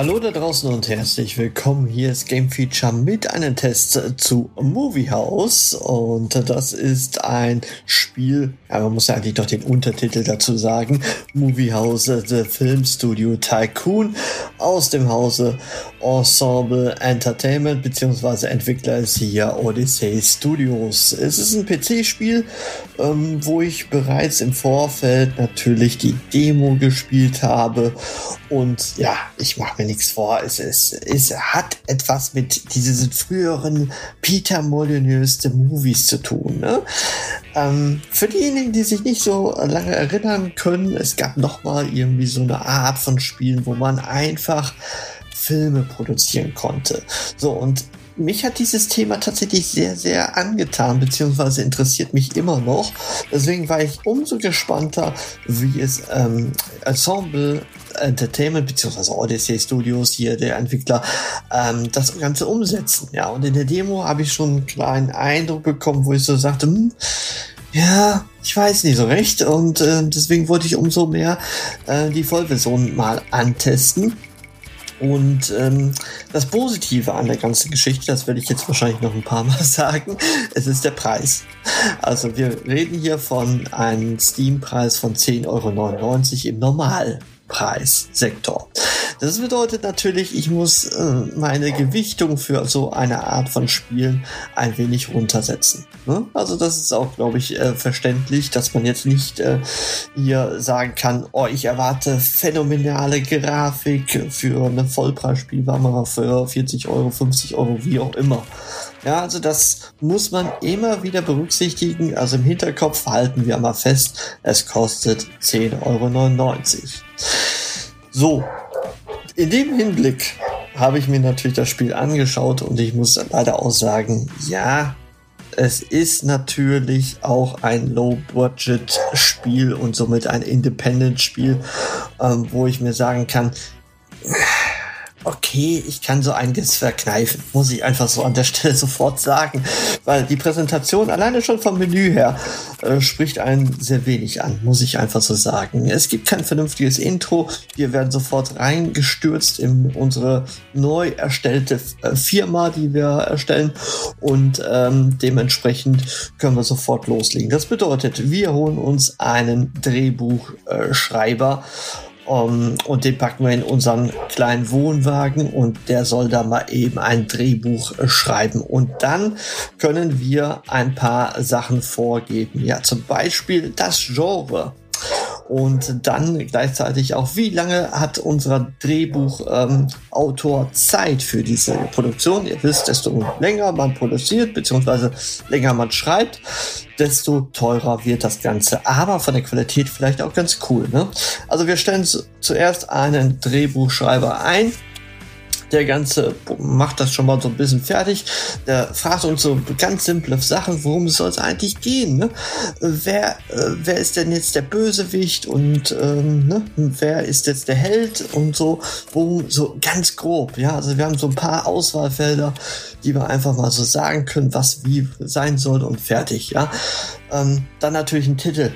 Hallo da draußen und herzlich willkommen. Hier ist Game Feature mit einem Test zu Movie House und das ist ein Spiel, ja, man muss ja eigentlich doch den Untertitel dazu sagen, Movie House The Film Studio Tycoon aus dem Hause Ensemble Entertainment beziehungsweise Entwickler ist hier Odyssey Studios. Es ist ein PC-Spiel, ähm, wo ich bereits im Vorfeld natürlich die Demo gespielt habe und ja, ich mache mir nichts vor. Es, es, es hat etwas mit diesen früheren Peter Molyneux The Movies zu tun. Ne? Ähm, für diejenigen, die sich nicht so lange erinnern können, es gab noch mal irgendwie so eine Art von Spielen, wo man einfach Filme produzieren konnte. So, und mich hat dieses Thema tatsächlich sehr, sehr angetan, beziehungsweise interessiert mich immer noch. Deswegen war ich umso gespannter, wie es ähm, Ensemble Entertainment beziehungsweise Odyssey Studios hier der Entwickler ähm, das Ganze umsetzen. Ja, und in der Demo habe ich schon einen kleinen Eindruck bekommen, wo ich so sagte, hm, ja, ich weiß nicht so recht und äh, deswegen wollte ich umso mehr äh, die Vollversion mal antesten. Und ähm, das Positive an der ganzen Geschichte, das werde ich jetzt wahrscheinlich noch ein paar Mal sagen, es ist der Preis. Also wir reden hier von einem Steam-Preis von 10,99 Euro im Normalpreissektor. Das bedeutet natürlich, ich muss äh, meine Gewichtung für so eine Art von Spielen ein wenig runtersetzen. Ne? Also das ist auch, glaube ich, äh, verständlich, dass man jetzt nicht äh, hier sagen kann, oh, ich erwarte phänomenale Grafik für ein Vollpreisspiel, war mal für 40 Euro, 50 Euro, wie auch immer. Ja, also das muss man immer wieder berücksichtigen. Also im Hinterkopf halten wir mal fest, es kostet 10,99 Euro. So, in dem Hinblick habe ich mir natürlich das Spiel angeschaut und ich muss leider auch sagen, ja, es ist natürlich auch ein Low-Budget-Spiel und somit ein Independent-Spiel, ähm, wo ich mir sagen kann, okay, ich kann so einiges verkneifen, muss ich einfach so an der Stelle sofort sagen, weil die Präsentation alleine schon vom Menü her äh, spricht einen sehr wenig an, muss ich einfach so sagen. Es gibt kein vernünftiges Intro, wir werden sofort reingestürzt in unsere neu erstellte äh, Firma, die wir erstellen und ähm, dementsprechend können wir sofort loslegen. Das bedeutet, wir holen uns einen Drehbuchschreiber äh, um, und den packen wir in unseren kleinen Wohnwagen und der soll da mal eben ein Drehbuch schreiben. Und dann können wir ein paar Sachen vorgeben. Ja, zum Beispiel das Genre und dann gleichzeitig auch, wie lange hat unser Drehbuchautor ähm, Zeit für diese Produktion? Ihr wisst, desto länger man produziert, beziehungsweise länger man schreibt, desto teurer wird das Ganze. Aber von der Qualität vielleicht auch ganz cool. Ne? Also wir stellen zuerst einen Drehbuchschreiber ein der Ganze macht das schon mal so ein bisschen fertig. Der fragt uns so ganz simple Sachen, worum soll es eigentlich gehen? Ne? Wer, äh, wer ist denn jetzt der Bösewicht und ähm, ne? wer ist jetzt der Held und so, worum so ganz grob. Ja, also wir haben so ein paar Auswahlfelder, die wir einfach mal so sagen können, was wie sein soll und fertig. Ja, ähm, dann natürlich ein Titel.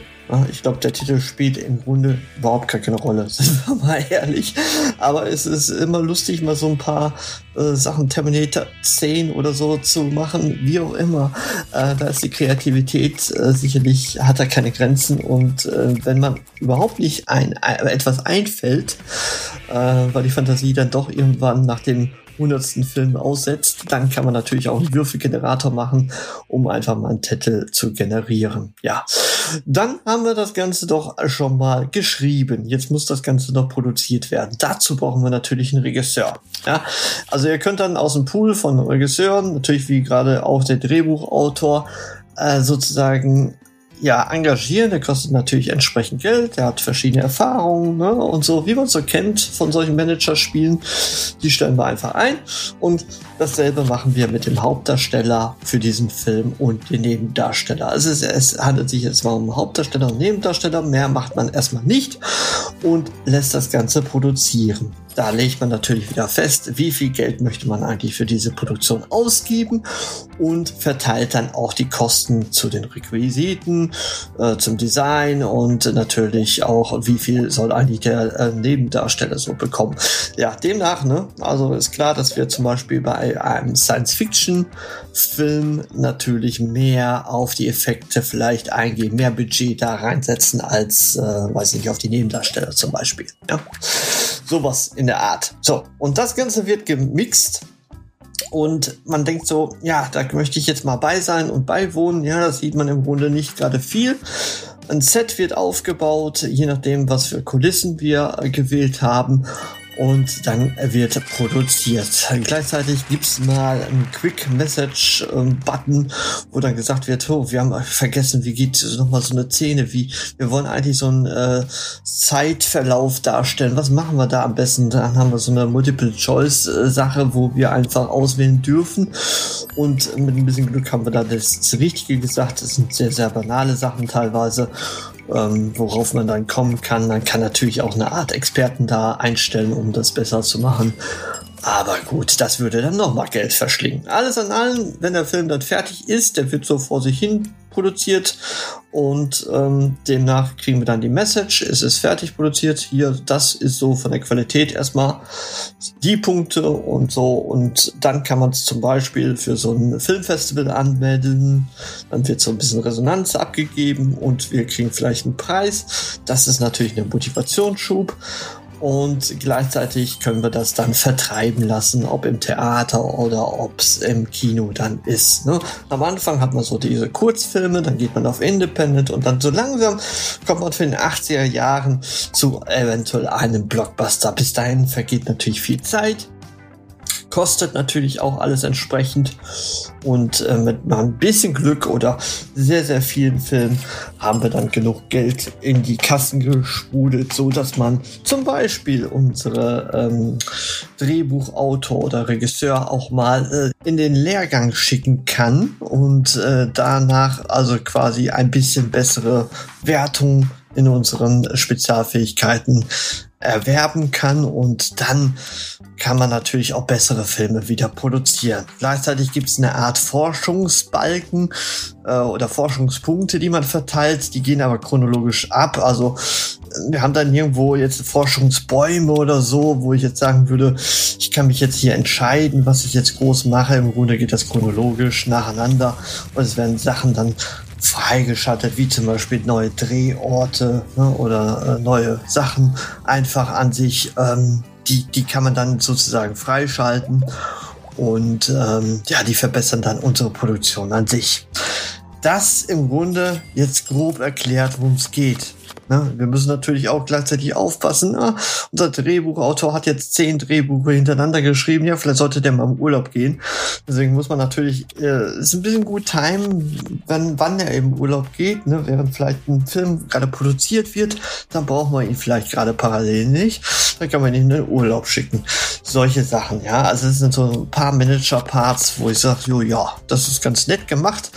Ich glaube, der Titel spielt im Grunde überhaupt keine Rolle, sind wir mal ehrlich. Aber es ist immer lustig, mal so ein paar äh, Sachen Terminator 10 oder so zu machen, wie auch immer. Äh, da ist die Kreativität äh, sicherlich, hat da keine Grenzen. Und äh, wenn man überhaupt nicht ein, ein etwas einfällt, äh, weil die Fantasie dann doch irgendwann nach dem hundertsten Film aussetzt, dann kann man natürlich auch einen Würfelgenerator machen, um einfach mal einen Titel zu generieren. Ja, dann haben wir das Ganze doch schon mal geschrieben. Jetzt muss das Ganze noch produziert werden. Dazu brauchen wir natürlich einen Regisseur. Ja, also ihr könnt dann aus dem Pool von Regisseuren, natürlich wie gerade auch der Drehbuchautor, äh, sozusagen ja engagieren. Der kostet natürlich entsprechend Geld. Der hat verschiedene Erfahrungen ne? und so, wie man so kennt von solchen Managerspielen. Die stellen wir einfach ein und dasselbe machen wir mit dem Hauptdarsteller für diesen Film und den Nebendarsteller. Also es, es handelt sich jetzt mal um Hauptdarsteller und Nebendarsteller. Mehr macht man erstmal nicht und lässt das Ganze produzieren. Da legt man natürlich wieder fest, wie viel Geld möchte man eigentlich für diese Produktion ausgeben und verteilt dann auch die Kosten zu den Requisiten, äh, zum Design und natürlich auch, wie viel soll eigentlich der äh, Nebendarsteller so bekommen. Ja, demnach, ne, also ist klar, dass wir zum Beispiel bei einem Science-Fiction-Film natürlich mehr auf die Effekte vielleicht eingehen, mehr Budget da reinsetzen als, äh, weiß nicht, auf die Nebendarsteller zum Beispiel. Ja. Sowas in der Art. So, und das Ganze wird gemixt und man denkt so, ja, da möchte ich jetzt mal bei sein und beiwohnen. Ja, das sieht man im Grunde nicht gerade viel. Ein Set wird aufgebaut, je nachdem, was für Kulissen wir gewählt haben und dann wird produziert. Gleichzeitig gibt's mal einen Quick Message ähm, Button, wo dann gesagt wird, oh, wir haben vergessen, wie geht nochmal so eine Szene, wie wir wollen eigentlich so einen äh, Zeitverlauf darstellen. Was machen wir da am besten? Dann haben wir so eine Multiple Choice Sache, wo wir einfach auswählen dürfen und mit ein bisschen Glück haben wir da das Richtige gesagt. Das sind sehr, sehr banale Sachen teilweise ähm, worauf man dann kommen kann. Man kann natürlich auch eine Art Experten da einstellen, um das besser zu machen. Aber gut, das würde dann nochmal Geld verschlingen. Alles an allem, wenn der Film dann fertig ist, der wird so vor sich hin produziert und ähm, demnach kriegen wir dann die Message, es ist fertig produziert, hier, das ist so von der Qualität erstmal die Punkte und so. Und dann kann man es zum Beispiel für so ein Filmfestival anmelden, dann wird so ein bisschen Resonanz abgegeben und wir kriegen vielleicht einen Preis, das ist natürlich eine Motivationsschub und gleichzeitig können wir das dann vertreiben lassen, ob im Theater oder ob es im Kino dann ist. Ne? Am Anfang hat man so diese Kurzfilme, dann geht man auf Independent und dann so langsam kommt man für den 80er Jahren zu eventuell einem Blockbuster. Bis dahin vergeht natürlich viel Zeit kostet natürlich auch alles entsprechend. Und äh, mit mal ein bisschen Glück oder sehr, sehr vielen Filmen haben wir dann genug Geld in die Kassen gesprudelt, so dass man zum Beispiel unsere ähm, Drehbuchautor oder Regisseur auch mal äh, in den Lehrgang schicken kann und äh, danach also quasi ein bisschen bessere Wertung in unseren Spezialfähigkeiten erwerben kann und dann kann man natürlich auch bessere Filme wieder produzieren. Gleichzeitig gibt es eine Art Forschungsbalken äh, oder Forschungspunkte, die man verteilt, die gehen aber chronologisch ab. Also wir haben dann irgendwo jetzt Forschungsbäume oder so, wo ich jetzt sagen würde, ich kann mich jetzt hier entscheiden, was ich jetzt groß mache. Im Grunde geht das chronologisch nacheinander und es werden Sachen dann freigeschaltet, wie zum Beispiel neue Drehorte ne, oder äh, neue Sachen einfach an sich. Ähm, die, die kann man dann sozusagen freischalten und ähm, ja, die verbessern dann unsere Produktion an sich. Das im Grunde jetzt grob erklärt, worum es geht. Ne? Wir müssen natürlich auch gleichzeitig aufpassen. Ne? Unser Drehbuchautor hat jetzt zehn Drehbücher hintereinander geschrieben. Ja, vielleicht sollte der mal im Urlaub gehen. Deswegen muss man natürlich, äh, ist ein bisschen gut timen, wenn, wann er im Urlaub geht. Ne? Während vielleicht ein Film gerade produziert wird, dann brauchen wir ihn vielleicht gerade parallel nicht. Dann kann man ihn in den Urlaub schicken. Solche Sachen, ja. Also es sind so ein paar Manager-Parts, wo ich sage, jo, ja, das ist ganz nett gemacht.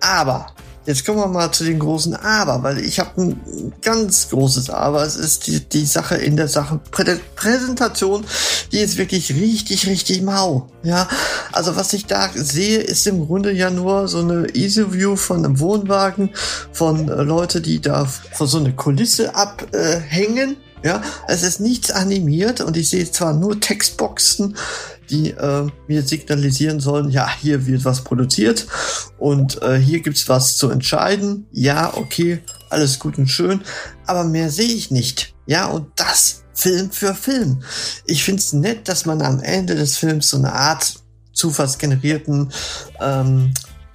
Aber Jetzt kommen wir mal zu den großen Aber, weil ich habe ein ganz großes Aber. Es ist die, die Sache in der Sache Prä Präsentation, die ist wirklich richtig, richtig mau. Ja, also was ich da sehe, ist im Grunde ja nur so eine Easy View von einem Wohnwagen von äh, Leute, die da von so eine Kulisse abhängen. Äh, ja, es ist nichts animiert und ich sehe zwar nur Textboxen, die äh, mir signalisieren sollen, ja, hier wird was produziert und äh, hier gibt's was zu entscheiden. Ja, okay, alles gut und schön, aber mehr sehe ich nicht. Ja, und das Film für Film. Ich find's nett, dass man am Ende des Films so eine Art zufallsgenerierten ähm,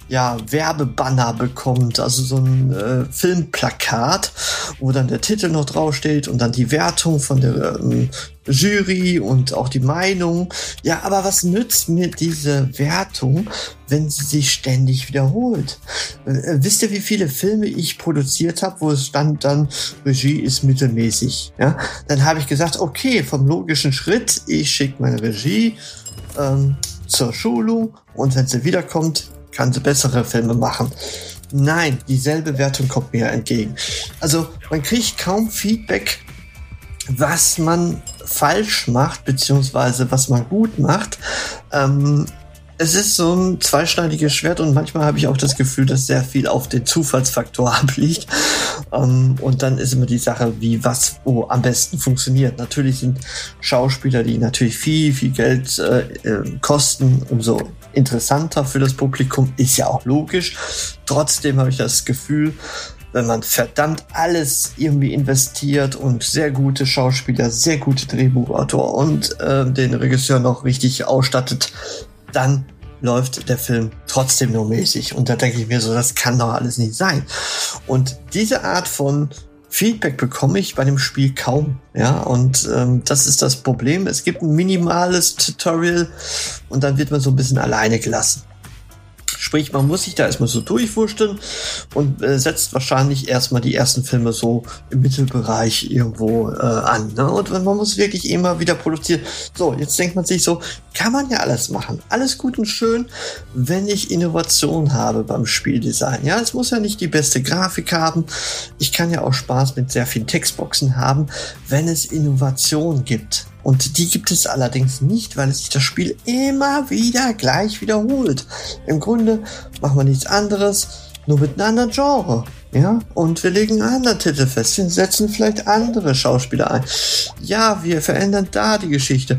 ja, Werbebanner bekommt, also so ein äh, Filmplakat, wo dann der Titel noch draufsteht und dann die Wertung von der ähm, Jury und auch die Meinung. Ja, aber was nützt mir diese Wertung, wenn sie sich ständig wiederholt? Äh, wisst ihr, wie viele Filme ich produziert habe, wo es stand dann, Regie ist mittelmäßig? Ja, dann habe ich gesagt, okay, vom logischen Schritt, ich schicke meine Regie ähm, zur Schulung und wenn sie wiederkommt, kann sie bessere Filme machen. Nein, dieselbe Wertung kommt mir entgegen. Also man kriegt kaum Feedback, was man falsch macht, beziehungsweise was man gut macht. Ähm, es ist so ein zweischneidiges Schwert und manchmal habe ich auch das Gefühl, dass sehr viel auf den Zufallsfaktor abliegt. Ähm, und dann ist immer die Sache, wie was wo am besten funktioniert. Natürlich sind Schauspieler, die natürlich viel, viel Geld äh, äh kosten, umso interessanter für das Publikum, ist ja auch logisch. Trotzdem habe ich das Gefühl, wenn man verdammt alles irgendwie investiert und sehr gute Schauspieler, sehr gute Drehbuchautor und äh, den Regisseur noch richtig ausstattet, dann läuft der Film trotzdem nur mäßig. Und da denke ich mir so, das kann doch alles nicht sein. Und diese Art von Feedback bekomme ich bei dem Spiel kaum. Ja, und ähm, das ist das Problem. Es gibt ein minimales Tutorial und dann wird man so ein bisschen alleine gelassen. Sprich, man muss sich da erstmal so durchwurschteln und äh, setzt wahrscheinlich erstmal die ersten Filme so im Mittelbereich irgendwo äh, an. Ne? Und man muss wirklich immer wieder produzieren. So, jetzt denkt man sich so, kann man ja alles machen. Alles gut und schön, wenn ich Innovation habe beim Spieldesign. Ja, es muss ja nicht die beste Grafik haben. Ich kann ja auch Spaß mit sehr vielen Textboxen haben, wenn es Innovation gibt. Und die gibt es allerdings nicht, weil es sich das Spiel immer wieder gleich wiederholt. Im Grunde machen wir nichts anderes, nur mit einem anderen Genre. Ja, und wir legen einen anderen Titel fest. Wir setzen vielleicht andere Schauspieler ein. Ja, wir verändern da die Geschichte.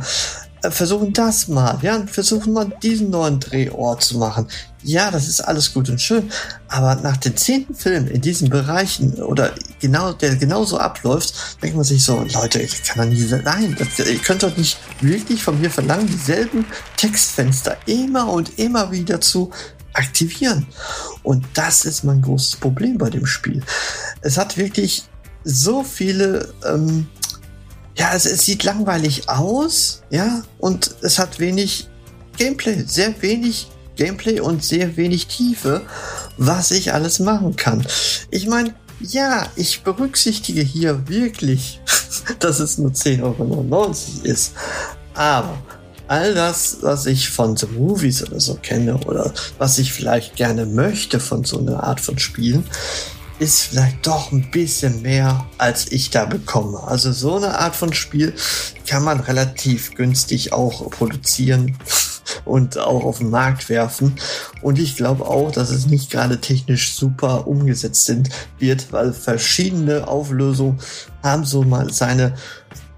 Äh, versuchen das mal, ja, versuchen mal diesen neuen Drehort zu machen. Ja, das ist alles gut und schön, aber nach den zehnten Film in diesen Bereichen oder genau, der genauso abläuft, denkt man sich so, Leute, ich kann doch nicht sein. Ihr könnt doch nicht wirklich von mir verlangen, dieselben Textfenster immer und immer wieder zu aktivieren. Und das ist mein großes Problem bei dem Spiel. Es hat wirklich so viele ähm, ja, es, es sieht langweilig aus, ja, und es hat wenig Gameplay, sehr wenig Gameplay und sehr wenig Tiefe, was ich alles machen kann. Ich meine, ja, ich berücksichtige hier wirklich, dass es nur 10,99 Euro ist. Aber all das, was ich von The Movies oder so kenne oder was ich vielleicht gerne möchte von so einer Art von Spielen, ist vielleicht doch ein bisschen mehr, als ich da bekomme. Also so eine Art von Spiel kann man relativ günstig auch produzieren und auch auf den Markt werfen. Und ich glaube auch, dass es nicht gerade technisch super umgesetzt sind, wird, weil verschiedene Auflösungen haben so mal seine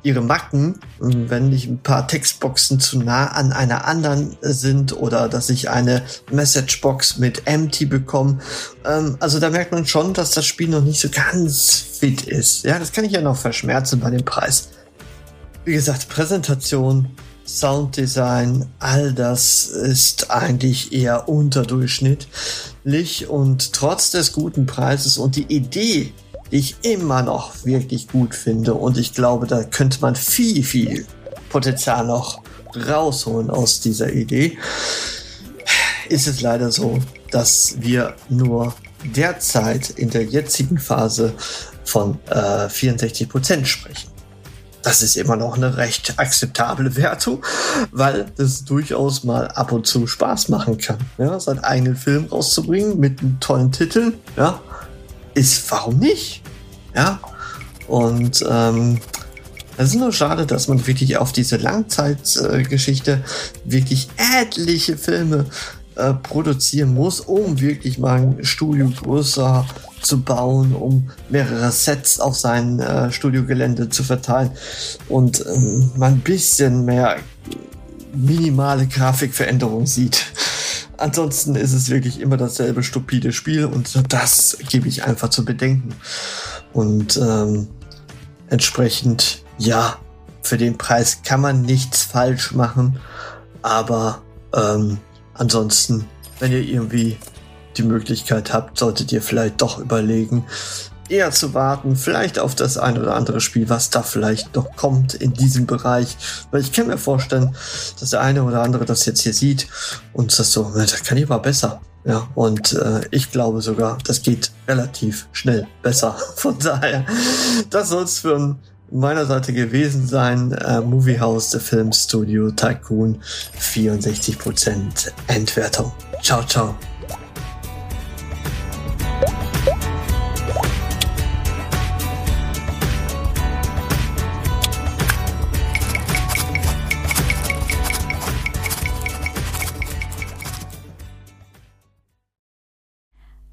ihre Macken, wenn nicht ein paar Textboxen zu nah an einer anderen sind oder dass ich eine Messagebox mit empty bekomme. Ähm, also da merkt man schon, dass das Spiel noch nicht so ganz fit ist. Ja, das kann ich ja noch verschmerzen bei dem Preis. Wie gesagt, Präsentation, Sounddesign, all das ist eigentlich eher unterdurchschnittlich und trotz des guten Preises und die Idee, die ich immer noch wirklich gut finde. Und ich glaube, da könnte man viel, viel Potenzial noch rausholen aus dieser Idee. Ist es leider so, dass wir nur derzeit in der jetzigen Phase von äh, 64 Prozent sprechen. Das ist immer noch eine recht akzeptable Wertung, weil das durchaus mal ab und zu Spaß machen kann. Ja, seinen eigenen Film rauszubringen mit einem tollen Titel, ja, ist, warum nicht? Ja, und ähm, es ist nur schade, dass man wirklich auf diese Langzeitgeschichte äh, wirklich etliche Filme äh, produzieren muss, um wirklich mal ein Studio größer zu bauen, um mehrere Sets auf sein äh, Studiogelände zu verteilen und ähm, man ein bisschen mehr minimale Grafikveränderung sieht. Ansonsten ist es wirklich immer dasselbe stupide Spiel und das gebe ich einfach zu bedenken. Und ähm, entsprechend, ja, für den Preis kann man nichts falsch machen. Aber ähm, ansonsten, wenn ihr irgendwie die Möglichkeit habt, solltet ihr vielleicht doch überlegen, eher zu warten, vielleicht auf das ein oder andere Spiel, was da vielleicht noch kommt in diesem Bereich. Weil ich kann mir vorstellen, dass der eine oder andere das jetzt hier sieht und das so, das kann ich aber besser. Ja, und äh, ich glaube sogar, das geht relativ schnell besser. Von daher, das soll es für meiner Seite gewesen sein. Äh, Movie House, The Film Studio, Tycoon, 64% Endwertung. Ciao, ciao.